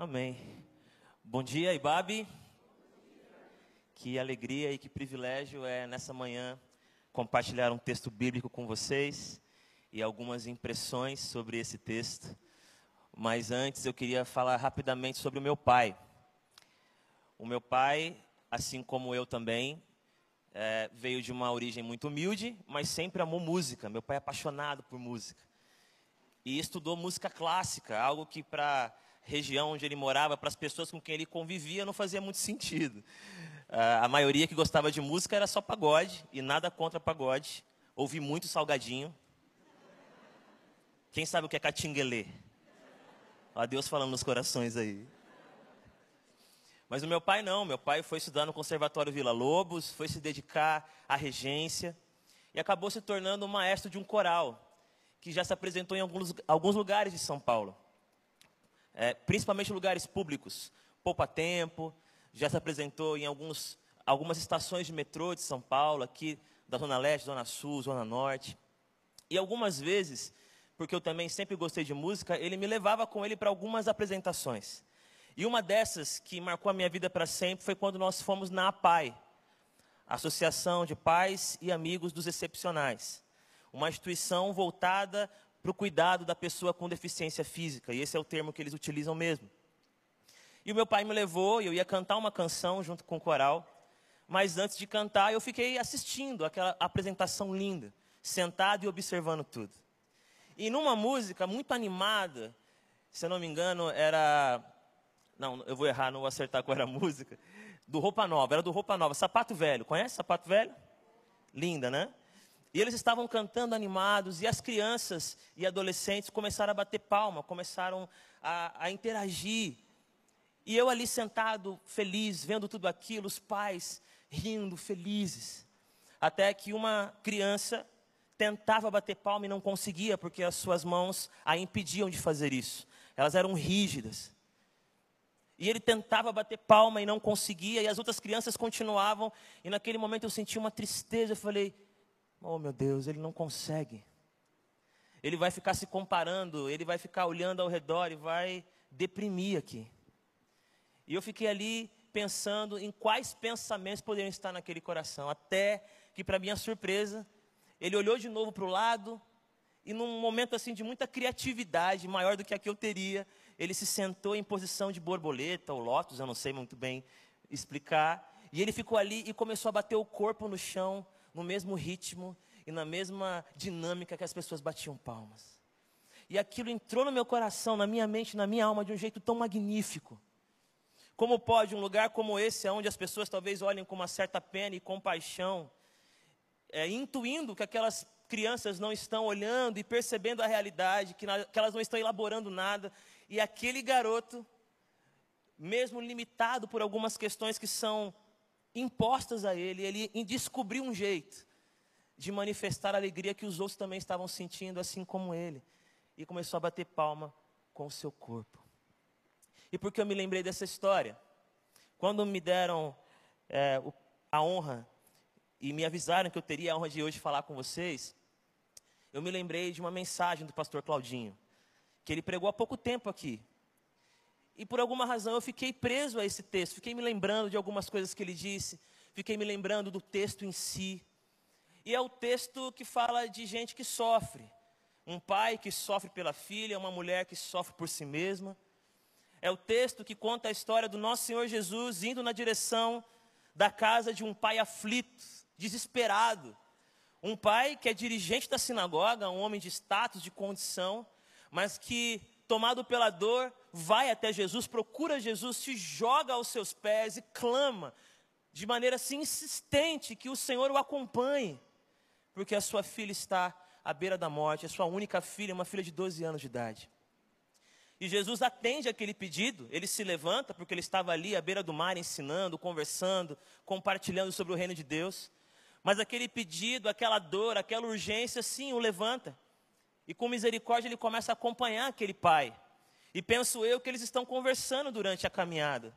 Amém. Bom dia, Ibabe. Que alegria e que privilégio é nessa manhã compartilhar um texto bíblico com vocês e algumas impressões sobre esse texto. Mas antes eu queria falar rapidamente sobre o meu pai. O meu pai, assim como eu também, é, veio de uma origem muito humilde, mas sempre amou música. Meu pai é apaixonado por música. E estudou música clássica, algo que para região onde ele morava, para as pessoas com quem ele convivia, não fazia muito sentido. Uh, a maioria que gostava de música era só pagode, e nada contra pagode. Ouvi muito salgadinho. Quem sabe o que é catinguelê? Ó, Deus falando nos corações aí. Mas o meu pai não, meu pai foi estudar no Conservatório Vila Lobos, foi se dedicar à regência e acabou se tornando um maestro de um coral, que já se apresentou em alguns, alguns lugares de São Paulo, é, principalmente lugares públicos, Poupa Tempo, já se apresentou em alguns, algumas estações de metrô de São Paulo, aqui da Zona Leste, Zona Sul, Zona Norte. E algumas vezes, porque eu também sempre gostei de música, ele me levava com ele para algumas apresentações. E uma dessas que marcou a minha vida para sempre foi quando nós fomos na APAI, Associação de Pais e Amigos dos Excepcionais. Uma instituição voltada para o cuidado da pessoa com deficiência física, e esse é o termo que eles utilizam mesmo. E o meu pai me levou, e eu ia cantar uma canção junto com o coral, mas antes de cantar, eu fiquei assistindo aquela apresentação linda, sentado e observando tudo. E numa música muito animada, se eu não me engano, era não, eu vou errar, não vou acertar qual era a música. Do Roupa Nova, era do Roupa Nova. Sapato Velho, conhece Sapato Velho? Linda, né? E eles estavam cantando animados, e as crianças e adolescentes começaram a bater palma, começaram a, a interagir. E eu ali sentado, feliz, vendo tudo aquilo, os pais rindo, felizes. Até que uma criança tentava bater palma e não conseguia, porque as suas mãos a impediam de fazer isso. Elas eram rígidas. E ele tentava bater palma e não conseguia, e as outras crianças continuavam. E naquele momento eu senti uma tristeza. Eu falei: Oh meu Deus, ele não consegue. Ele vai ficar se comparando, ele vai ficar olhando ao redor e vai deprimir aqui. E eu fiquei ali pensando em quais pensamentos poderiam estar naquele coração. Até que, para minha surpresa, ele olhou de novo para o lado e, num momento assim de muita criatividade, maior do que a que eu teria, ele se sentou em posição de borboleta ou lótus, eu não sei muito bem explicar, e ele ficou ali e começou a bater o corpo no chão, no mesmo ritmo e na mesma dinâmica que as pessoas batiam palmas. E aquilo entrou no meu coração, na minha mente, na minha alma de um jeito tão magnífico. Como pode um lugar como esse, onde as pessoas talvez olhem com uma certa pena e compaixão, é, intuindo que aquelas crianças não estão olhando e percebendo a realidade, que, na, que elas não estão elaborando nada, e aquele garoto, mesmo limitado por algumas questões que são impostas a ele, ele descobriu um jeito de manifestar a alegria que os outros também estavam sentindo, assim como ele. E começou a bater palma com o seu corpo. E por que eu me lembrei dessa história? Quando me deram é, a honra e me avisaram que eu teria a honra de hoje falar com vocês, eu me lembrei de uma mensagem do pastor Claudinho que ele pregou há pouco tempo aqui. E por alguma razão eu fiquei preso a esse texto, fiquei me lembrando de algumas coisas que ele disse, fiquei me lembrando do texto em si. E é o texto que fala de gente que sofre. Um pai que sofre pela filha, uma mulher que sofre por si mesma. É o texto que conta a história do nosso Senhor Jesus indo na direção da casa de um pai aflito, desesperado. Um pai que é dirigente da sinagoga, um homem de status, de condição, mas que, tomado pela dor, vai até Jesus, procura Jesus, se joga aos seus pés e clama, de maneira assim insistente, que o Senhor o acompanhe, porque a sua filha está à beira da morte, a sua única filha, uma filha de 12 anos de idade. E Jesus atende aquele pedido, ele se levanta, porque ele estava ali à beira do mar ensinando, conversando, compartilhando sobre o reino de Deus. Mas aquele pedido, aquela dor, aquela urgência, sim, o levanta. E com misericórdia ele começa a acompanhar aquele pai. E penso eu que eles estão conversando durante a caminhada.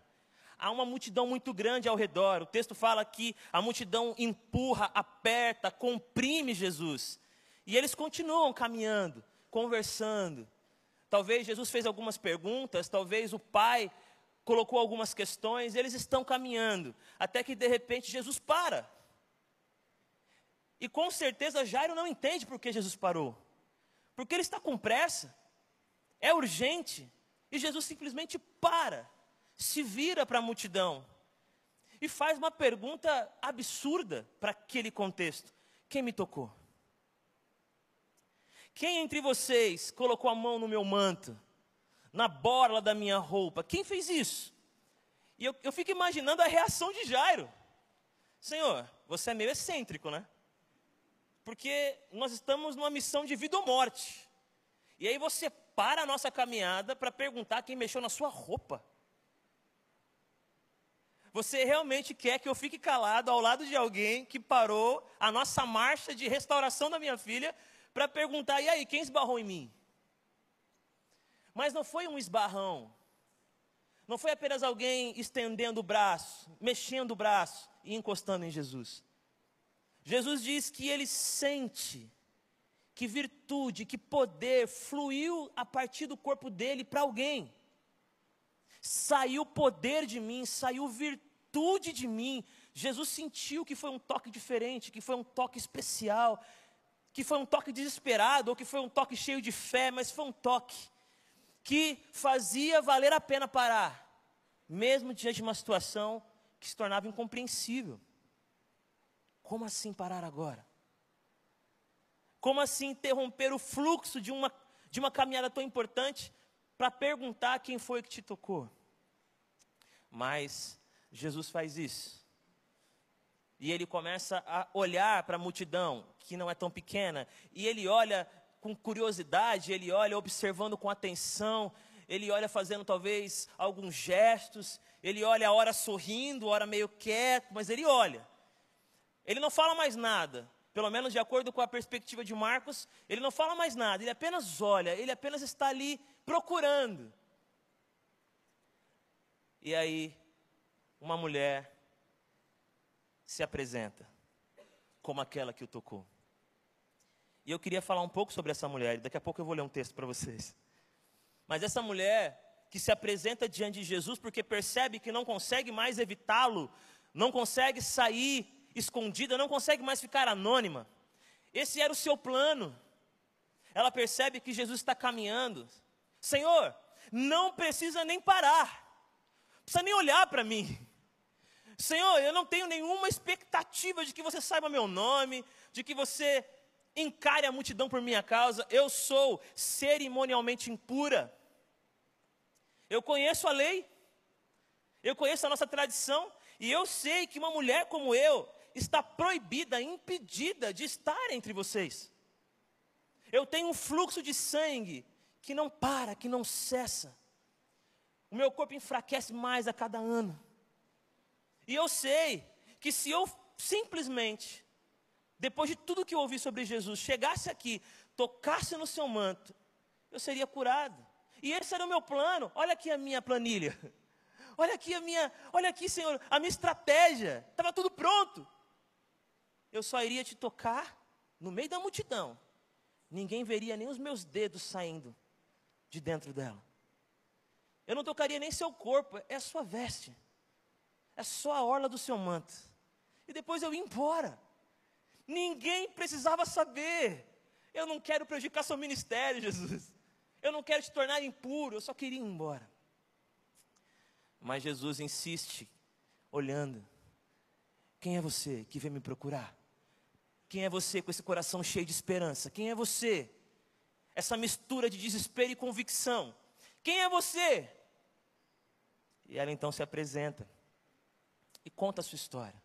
Há uma multidão muito grande ao redor. O texto fala que a multidão empurra, aperta, comprime Jesus. E eles continuam caminhando, conversando, talvez Jesus fez algumas perguntas, talvez o pai colocou algumas questões, eles estão caminhando, até que de repente Jesus para. E com certeza Jairo não entende por que Jesus parou. Porque ele está com pressa, é urgente, e Jesus simplesmente para, se vira para a multidão e faz uma pergunta absurda para aquele contexto: Quem me tocou? Quem entre vocês colocou a mão no meu manto, na borla da minha roupa? Quem fez isso? E eu, eu fico imaginando a reação de Jairo. Senhor, você é meio excêntrico, né? Porque nós estamos numa missão de vida ou morte. E aí você para a nossa caminhada para perguntar quem mexeu na sua roupa. Você realmente quer que eu fique calado ao lado de alguém que parou a nossa marcha de restauração da minha filha para perguntar: e aí, quem esbarrou em mim? Mas não foi um esbarrão. Não foi apenas alguém estendendo o braço, mexendo o braço e encostando em Jesus. Jesus diz que ele sente que virtude, que poder fluiu a partir do corpo dele para alguém. Saiu poder de mim, saiu virtude de mim. Jesus sentiu que foi um toque diferente, que foi um toque especial, que foi um toque desesperado, ou que foi um toque cheio de fé, mas foi um toque que fazia valer a pena parar, mesmo diante de uma situação que se tornava incompreensível. Como assim parar agora? Como assim interromper o fluxo de uma, de uma caminhada tão importante para perguntar quem foi que te tocou? Mas Jesus faz isso. E ele começa a olhar para a multidão, que não é tão pequena, e ele olha com curiosidade, ele olha observando com atenção, ele olha fazendo talvez alguns gestos, ele olha a hora sorrindo, a hora meio quieto, mas ele olha. Ele não fala mais nada, pelo menos de acordo com a perspectiva de Marcos, ele não fala mais nada, ele apenas olha, ele apenas está ali procurando. E aí, uma mulher se apresenta como aquela que o tocou. E eu queria falar um pouco sobre essa mulher, daqui a pouco eu vou ler um texto para vocês. Mas essa mulher que se apresenta diante de Jesus porque percebe que não consegue mais evitá-lo, não consegue sair escondida, não consegue mais ficar anônima. Esse era o seu plano. Ela percebe que Jesus está caminhando. Senhor, não precisa nem parar, não precisa nem olhar para mim. Senhor, eu não tenho nenhuma expectativa de que você saiba meu nome, de que você encare a multidão por minha causa. Eu sou cerimonialmente impura. Eu conheço a lei, eu conheço a nossa tradição, e eu sei que uma mulher como eu está proibida, impedida de estar entre vocês. Eu tenho um fluxo de sangue que não para, que não cessa. O meu corpo enfraquece mais a cada ano. E eu sei que se eu simplesmente, depois de tudo que eu ouvi sobre Jesus, chegasse aqui, tocasse no seu manto, eu seria curado. E esse era o meu plano. Olha aqui a minha planilha. Olha aqui a minha, olha aqui, Senhor, a minha estratégia. Estava tudo pronto. Eu só iria te tocar no meio da multidão. Ninguém veria nem os meus dedos saindo de dentro dela. Eu não tocaria nem seu corpo, é a sua veste é só a orla do seu manto. E depois eu ia embora. Ninguém precisava saber. Eu não quero prejudicar seu ministério, Jesus. Eu não quero te tornar impuro, eu só queria ir embora. Mas Jesus insiste, olhando. Quem é você que vem me procurar? Quem é você com esse coração cheio de esperança? Quem é você? Essa mistura de desespero e convicção. Quem é você? E ela então se apresenta e conta a sua história.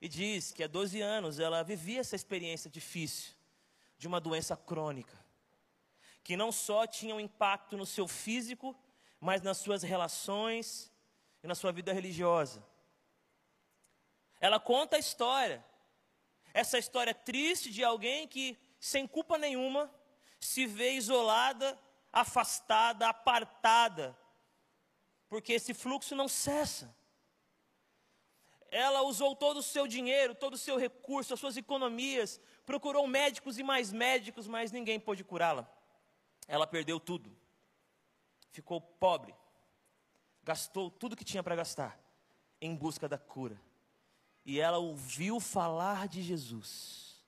E diz que há 12 anos ela vivia essa experiência difícil de uma doença crônica, que não só tinha um impacto no seu físico, mas nas suas relações e na sua vida religiosa. Ela conta a história, essa história triste de alguém que, sem culpa nenhuma, se vê isolada, afastada, apartada, porque esse fluxo não cessa ela usou todo o seu dinheiro, todo o seu recurso, as suas economias, procurou médicos e mais médicos, mas ninguém pôde curá-la. ela perdeu tudo, ficou pobre, gastou tudo que tinha para gastar em busca da cura. E ela ouviu falar de Jesus.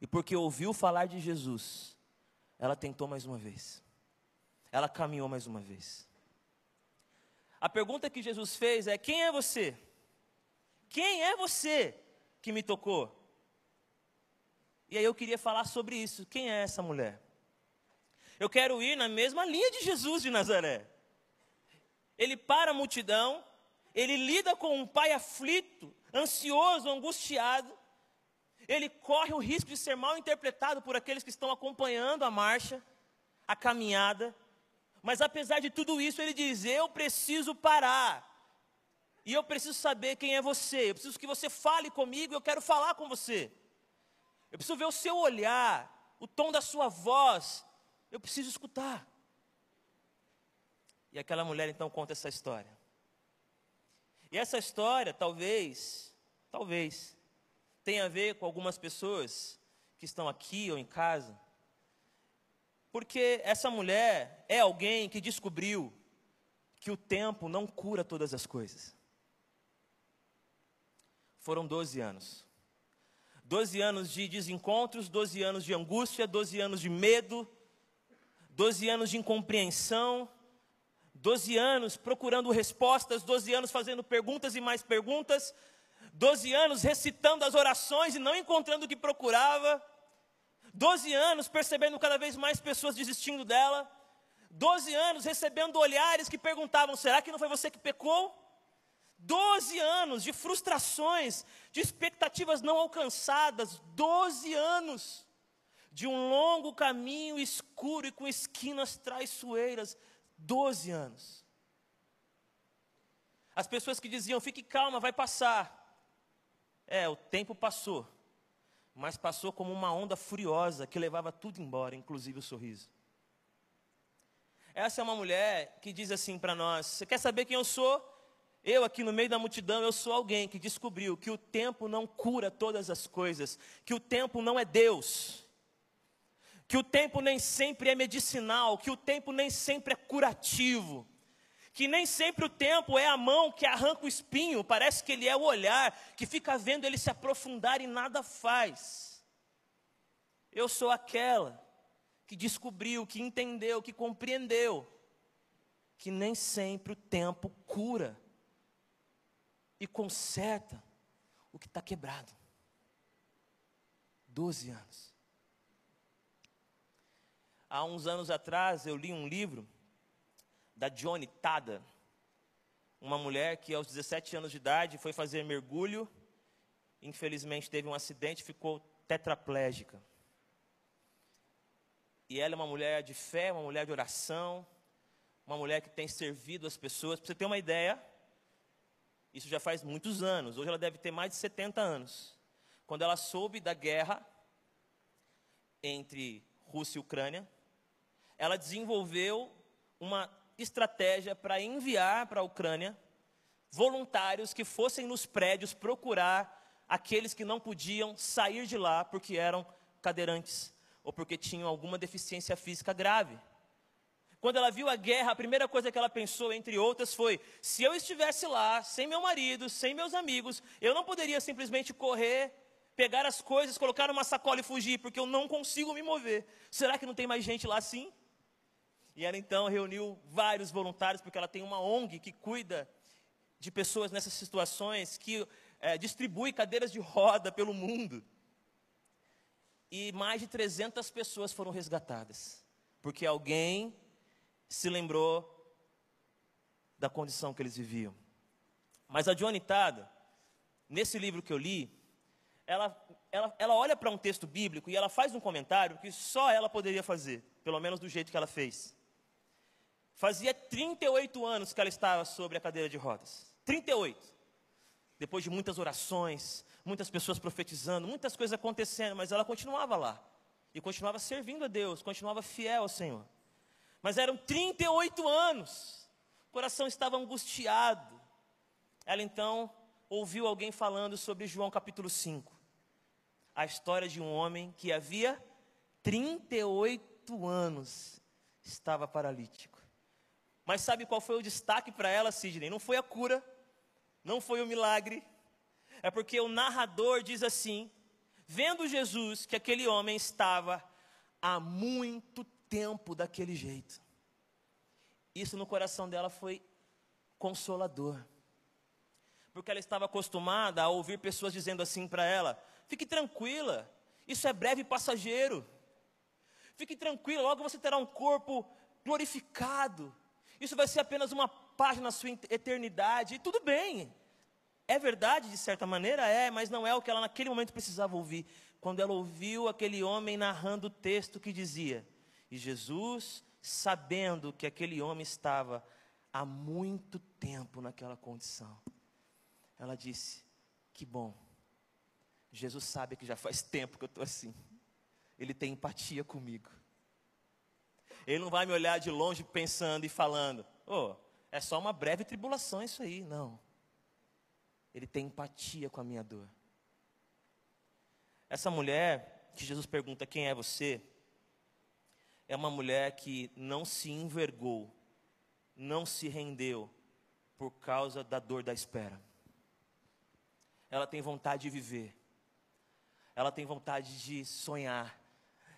E porque ouviu falar de Jesus, ela tentou mais uma vez. Ela caminhou mais uma vez. A pergunta que Jesus fez é: Quem é você? Quem é você que me tocou? E aí eu queria falar sobre isso. Quem é essa mulher? Eu quero ir na mesma linha de Jesus de Nazaré. Ele para a multidão, ele lida com um pai aflito, ansioso, angustiado. Ele corre o risco de ser mal interpretado por aqueles que estão acompanhando a marcha, a caminhada. Mas apesar de tudo isso, ele diz: Eu preciso parar. E eu preciso saber quem é você. Eu preciso que você fale comigo, eu quero falar com você. Eu preciso ver o seu olhar, o tom da sua voz. Eu preciso escutar. E aquela mulher então conta essa história. E essa história, talvez, talvez, tenha a ver com algumas pessoas que estão aqui ou em casa. Porque essa mulher é alguém que descobriu que o tempo não cura todas as coisas. Foram 12 anos. 12 anos de desencontros, 12 anos de angústia, 12 anos de medo, 12 anos de incompreensão, 12 anos procurando respostas, 12 anos fazendo perguntas e mais perguntas, 12 anos recitando as orações e não encontrando o que procurava, 12 anos percebendo cada vez mais pessoas desistindo dela, 12 anos recebendo olhares que perguntavam: será que não foi você que pecou? Doze anos de frustrações, de expectativas não alcançadas, doze anos de um longo caminho escuro e com esquinas traiçoeiras, doze anos. As pessoas que diziam, fique calma, vai passar. É, o tempo passou, mas passou como uma onda furiosa que levava tudo embora, inclusive o sorriso. Essa é uma mulher que diz assim para nós: Você quer saber quem eu sou? Eu, aqui no meio da multidão, eu sou alguém que descobriu que o tempo não cura todas as coisas, que o tempo não é Deus, que o tempo nem sempre é medicinal, que o tempo nem sempre é curativo, que nem sempre o tempo é a mão que arranca o espinho, parece que ele é o olhar que fica vendo ele se aprofundar e nada faz. Eu sou aquela que descobriu, que entendeu, que compreendeu, que nem sempre o tempo cura e conserta o que está quebrado. Doze anos. Há uns anos atrás eu li um livro da Johnny Tada, uma mulher que aos 17 anos de idade foi fazer mergulho, infelizmente teve um acidente, ficou tetraplégica. E ela é uma mulher de fé, uma mulher de oração, uma mulher que tem servido as pessoas. Para você ter uma ideia, isso já faz muitos anos. Hoje ela deve ter mais de 70 anos. Quando ela soube da guerra entre Rússia e Ucrânia, ela desenvolveu uma estratégia para enviar para a Ucrânia voluntários que fossem nos prédios procurar aqueles que não podiam sair de lá porque eram cadeirantes ou porque tinham alguma deficiência física grave. Quando ela viu a guerra, a primeira coisa que ela pensou, entre outras, foi: se eu estivesse lá, sem meu marido, sem meus amigos, eu não poderia simplesmente correr, pegar as coisas, colocar numa sacola e fugir, porque eu não consigo me mover. Será que não tem mais gente lá assim? E ela então reuniu vários voluntários, porque ela tem uma ONG que cuida de pessoas nessas situações, que é, distribui cadeiras de roda pelo mundo. E mais de 300 pessoas foram resgatadas, porque alguém se lembrou da condição que eles viviam. Mas a Johnny Tada, nesse livro que eu li, ela, ela, ela olha para um texto bíblico e ela faz um comentário que só ela poderia fazer, pelo menos do jeito que ela fez. Fazia 38 anos que ela estava sobre a cadeira de rodas. 38. Depois de muitas orações, muitas pessoas profetizando, muitas coisas acontecendo, mas ela continuava lá. E continuava servindo a Deus, continuava fiel ao Senhor. Mas eram 38 anos. O coração estava angustiado. Ela então ouviu alguém falando sobre João capítulo 5. A história de um homem que havia 38 anos estava paralítico. Mas sabe qual foi o destaque para ela, Sidney? Não foi a cura, não foi o milagre, é porque o narrador diz assim: vendo Jesus que aquele homem estava há muito tempo daquele jeito. Isso no coração dela foi consolador. Porque ela estava acostumada a ouvir pessoas dizendo assim para ela: fique tranquila, isso é breve e passageiro. Fique tranquila, logo você terá um corpo glorificado. Isso vai ser apenas uma página na sua eternidade. E tudo bem. É verdade, de certa maneira, é, mas não é o que ela naquele momento precisava ouvir. Quando ela ouviu aquele homem narrando o texto que dizia: E Jesus, sabendo que aquele homem estava há muito tempo naquela condição, ela disse: Que bom, Jesus sabe que já faz tempo que eu estou assim, Ele tem empatia comigo. Ele não vai me olhar de longe pensando e falando: Oh, é só uma breve tribulação isso aí. Não. Ele tem empatia com a minha dor. Essa mulher que Jesus pergunta quem é você, é uma mulher que não se envergou, não se rendeu por causa da dor da espera. Ela tem vontade de viver, ela tem vontade de sonhar,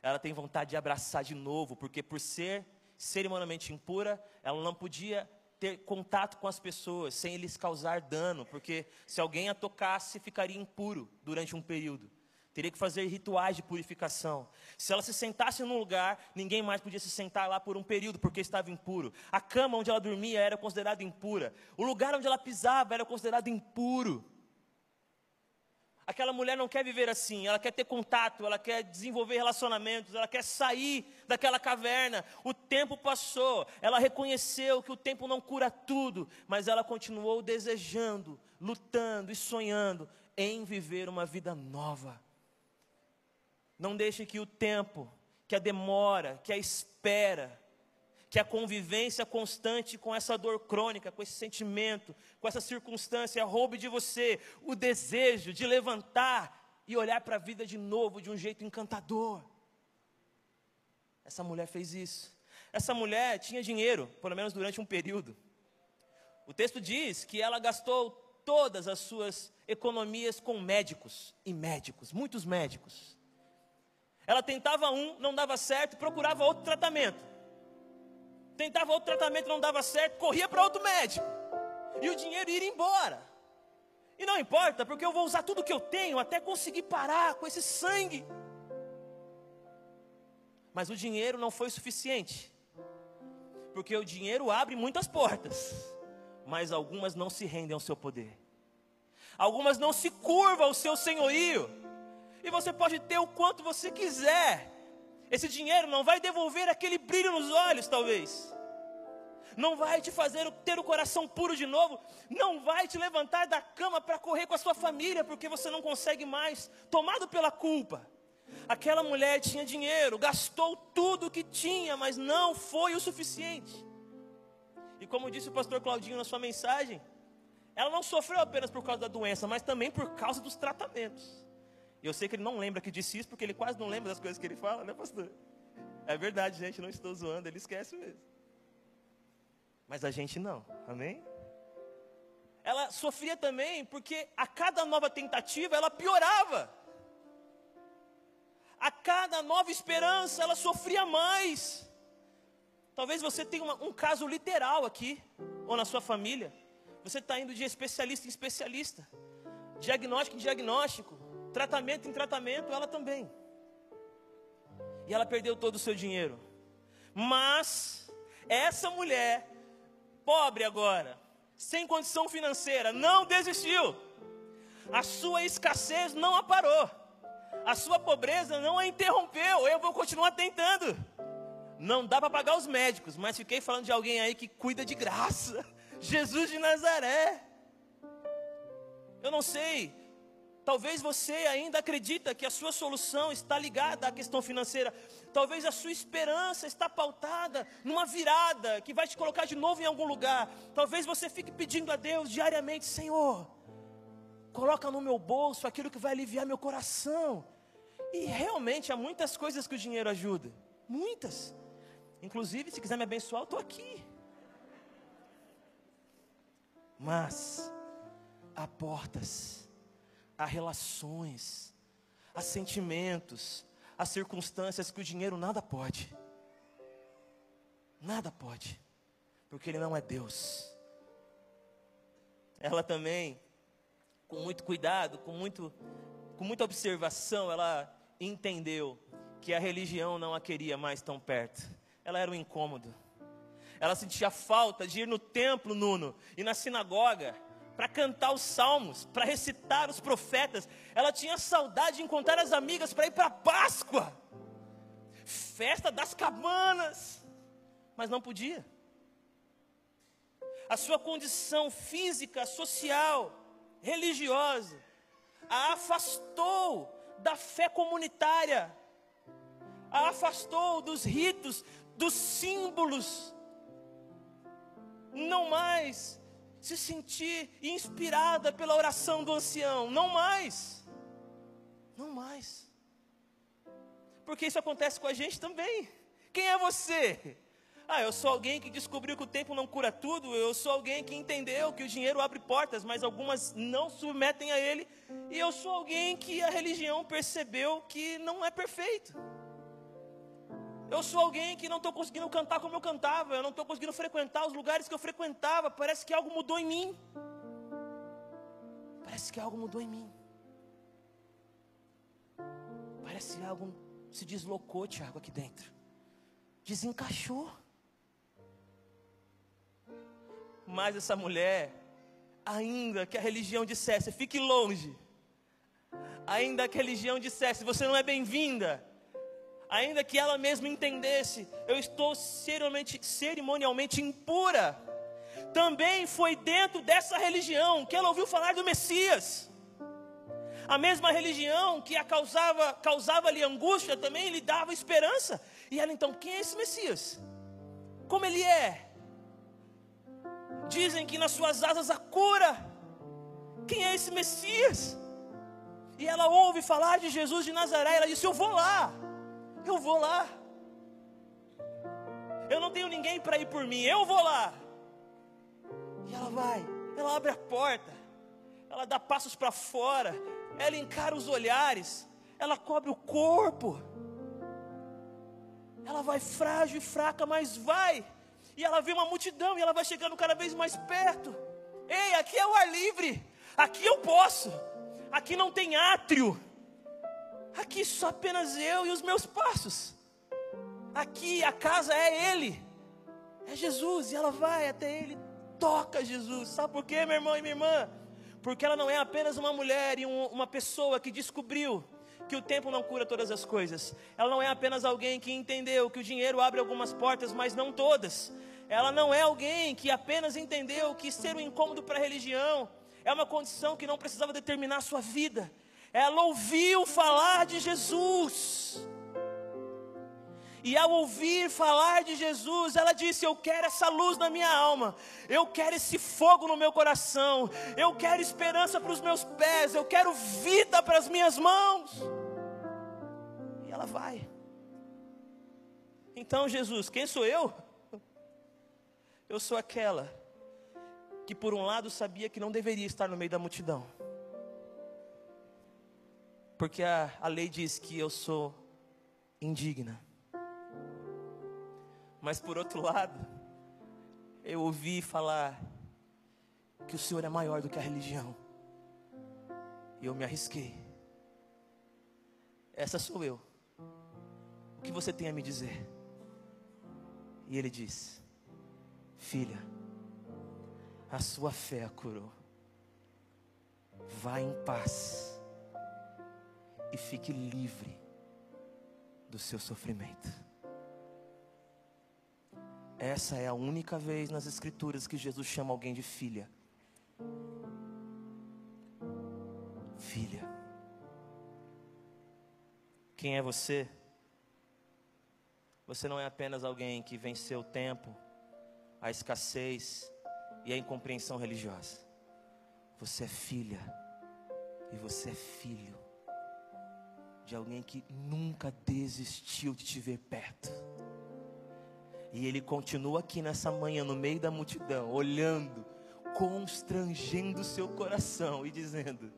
ela tem vontade de abraçar de novo, porque por ser cerimonialmente impura, ela não podia ter contato com as pessoas sem lhes causar dano, porque se alguém a tocasse, ficaria impuro durante um período. Teria que fazer rituais de purificação. Se ela se sentasse num lugar, ninguém mais podia se sentar lá por um período, porque estava impuro. A cama onde ela dormia era considerada impura. O lugar onde ela pisava era considerado impuro. Aquela mulher não quer viver assim, ela quer ter contato, ela quer desenvolver relacionamentos, ela quer sair daquela caverna. O tempo passou, ela reconheceu que o tempo não cura tudo, mas ela continuou desejando, lutando e sonhando em viver uma vida nova. Não deixe que o tempo, que a demora, que a espera, que a convivência constante com essa dor crônica, com esse sentimento, com essa circunstância, roube de você o desejo de levantar e olhar para a vida de novo de um jeito encantador. Essa mulher fez isso. Essa mulher tinha dinheiro, pelo menos durante um período. O texto diz que ela gastou todas as suas economias com médicos e médicos, muitos médicos. Ela tentava um, não dava certo, procurava outro tratamento tentava outro tratamento, não dava certo, corria para outro médico. E o dinheiro ia embora. E não importa, porque eu vou usar tudo que eu tenho até conseguir parar com esse sangue. Mas o dinheiro não foi suficiente. Porque o dinheiro abre muitas portas, mas algumas não se rendem ao seu poder. Algumas não se curvam ao seu senhorio. E você pode ter o quanto você quiser, esse dinheiro não vai devolver aquele brilho nos olhos, talvez. Não vai te fazer ter o coração puro de novo. Não vai te levantar da cama para correr com a sua família, porque você não consegue mais, tomado pela culpa. Aquela mulher tinha dinheiro, gastou tudo que tinha, mas não foi o suficiente. E como disse o pastor Claudinho na sua mensagem, ela não sofreu apenas por causa da doença, mas também por causa dos tratamentos. Eu sei que ele não lembra que disse isso, porque ele quase não lembra das coisas que ele fala, né, pastor? É verdade, gente, não estou zoando, ele esquece mesmo. Mas a gente não, amém? Ela sofria também porque a cada nova tentativa ela piorava. A cada nova esperança ela sofria mais. Talvez você tenha uma, um caso literal aqui, ou na sua família. Você está indo de especialista em especialista, diagnóstico em diagnóstico, tratamento em tratamento, ela também. E ela perdeu todo o seu dinheiro. Mas essa mulher, pobre agora, sem condição financeira, não desistiu. A sua escassez não a parou. A sua pobreza não a interrompeu. Eu vou continuar tentando. Não dá para pagar os médicos, mas fiquei falando de alguém aí que cuida de graça. Jesus de Nazaré. Eu não sei Talvez você ainda acredita que a sua solução está ligada à questão financeira. Talvez a sua esperança está pautada numa virada que vai te colocar de novo em algum lugar. Talvez você fique pedindo a Deus diariamente, Senhor, coloca no meu bolso aquilo que vai aliviar meu coração. E realmente há muitas coisas que o dinheiro ajuda, muitas. Inclusive, se quiser me abençoar, eu estou aqui. Mas há portas, há relações, há sentimentos, há circunstâncias que o dinheiro nada pode. Nada pode, porque ele não é Deus. Ela também, com muito cuidado, com, muito, com muita observação, ela entendeu que a religião não a queria mais tão perto. Ela era um incômodo. Ela sentia falta de ir no templo, Nuno, e na sinagoga, para cantar os salmos, para recitar os profetas. Ela tinha saudade de encontrar as amigas para ir para a Páscoa, festa das cabanas, mas não podia. A sua condição física, social, religiosa, a afastou da fé comunitária, a afastou dos ritos, dos símbolos, não mais se sentir inspirada pela oração do ancião, não mais, não mais, porque isso acontece com a gente também. Quem é você? Ah, eu sou alguém que descobriu que o tempo não cura tudo, eu sou alguém que entendeu que o dinheiro abre portas, mas algumas não submetem a ele, e eu sou alguém que a religião percebeu que não é perfeito. Eu sou alguém que não estou conseguindo cantar como eu cantava, eu não estou conseguindo frequentar os lugares que eu frequentava, parece que algo mudou em mim. Parece que algo mudou em mim. Parece que algo se deslocou, Tiago, aqui dentro. Desencaixou. Mas essa mulher, ainda que a religião dissesse, fique longe. Ainda que a religião dissesse, você não é bem-vinda ainda que ela mesma entendesse, eu estou cerimonialmente impura. Também foi dentro dessa religião que ela ouviu falar do Messias. A mesma religião que a causava, causava-lhe angústia também lhe dava esperança. E ela então, quem é esse Messias? Como ele é? Dizem que nas suas asas a cura. Quem é esse Messias? E ela ouve falar de Jesus de Nazaré. Ela disse: Eu vou lá eu vou lá. Eu não tenho ninguém para ir por mim, eu vou lá. E ela vai, ela abre a porta, ela dá passos para fora, ela encara os olhares, ela cobre o corpo. Ela vai frágil e fraca, mas vai. E ela vê uma multidão e ela vai chegando cada vez mais perto. Ei, aqui é o ar livre. Aqui eu posso. Aqui não tem átrio. Aqui só apenas eu e os meus passos. Aqui a casa é Ele, é Jesus, e ela vai até Ele, toca Jesus. Sabe por quê, meu irmão e minha irmã? Porque ela não é apenas uma mulher e um, uma pessoa que descobriu que o tempo não cura todas as coisas. Ela não é apenas alguém que entendeu que o dinheiro abre algumas portas, mas não todas. Ela não é alguém que apenas entendeu que ser um incômodo para a religião é uma condição que não precisava determinar a sua vida ela ouviu falar de Jesus. E ao ouvir falar de Jesus, ela disse: Eu quero essa luz na minha alma, eu quero esse fogo no meu coração, eu quero esperança para os meus pés, eu quero vida para as minhas mãos. E ela vai. Então, Jesus, quem sou eu? Eu sou aquela que, por um lado, sabia que não deveria estar no meio da multidão porque a, a lei diz que eu sou indigna. Mas por outro lado, eu ouvi falar que o Senhor é maior do que a religião. E eu me arrisquei. Essa sou eu. O que você tem a me dizer? E ele diz: Filha, a sua fé a curou. Vá em paz e fique livre do seu sofrimento. Essa é a única vez nas Escrituras que Jesus chama alguém de filha. Filha. Quem é você? Você não é apenas alguém que venceu o tempo, a escassez e a incompreensão religiosa. Você é filha e você é filho de alguém que nunca desistiu de te ver perto. E ele continua aqui nessa manhã, no meio da multidão, olhando, constrangendo o seu coração e dizendo: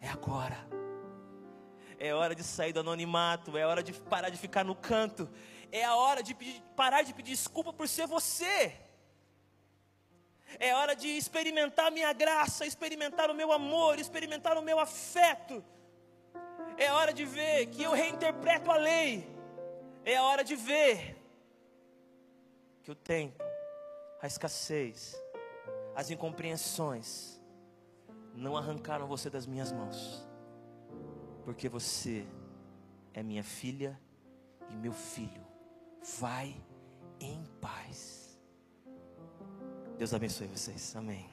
É agora. É hora de sair do anonimato, é hora de parar de ficar no canto, é a hora de pedir, parar de pedir desculpa por ser você. É hora de experimentar a minha graça, experimentar o meu amor, experimentar o meu afeto. É hora de ver que eu reinterpreto a lei. É hora de ver que o tempo, a escassez, as incompreensões não arrancaram você das minhas mãos, porque você é minha filha e meu filho. Vai em paz. Deus abençoe vocês. Amém.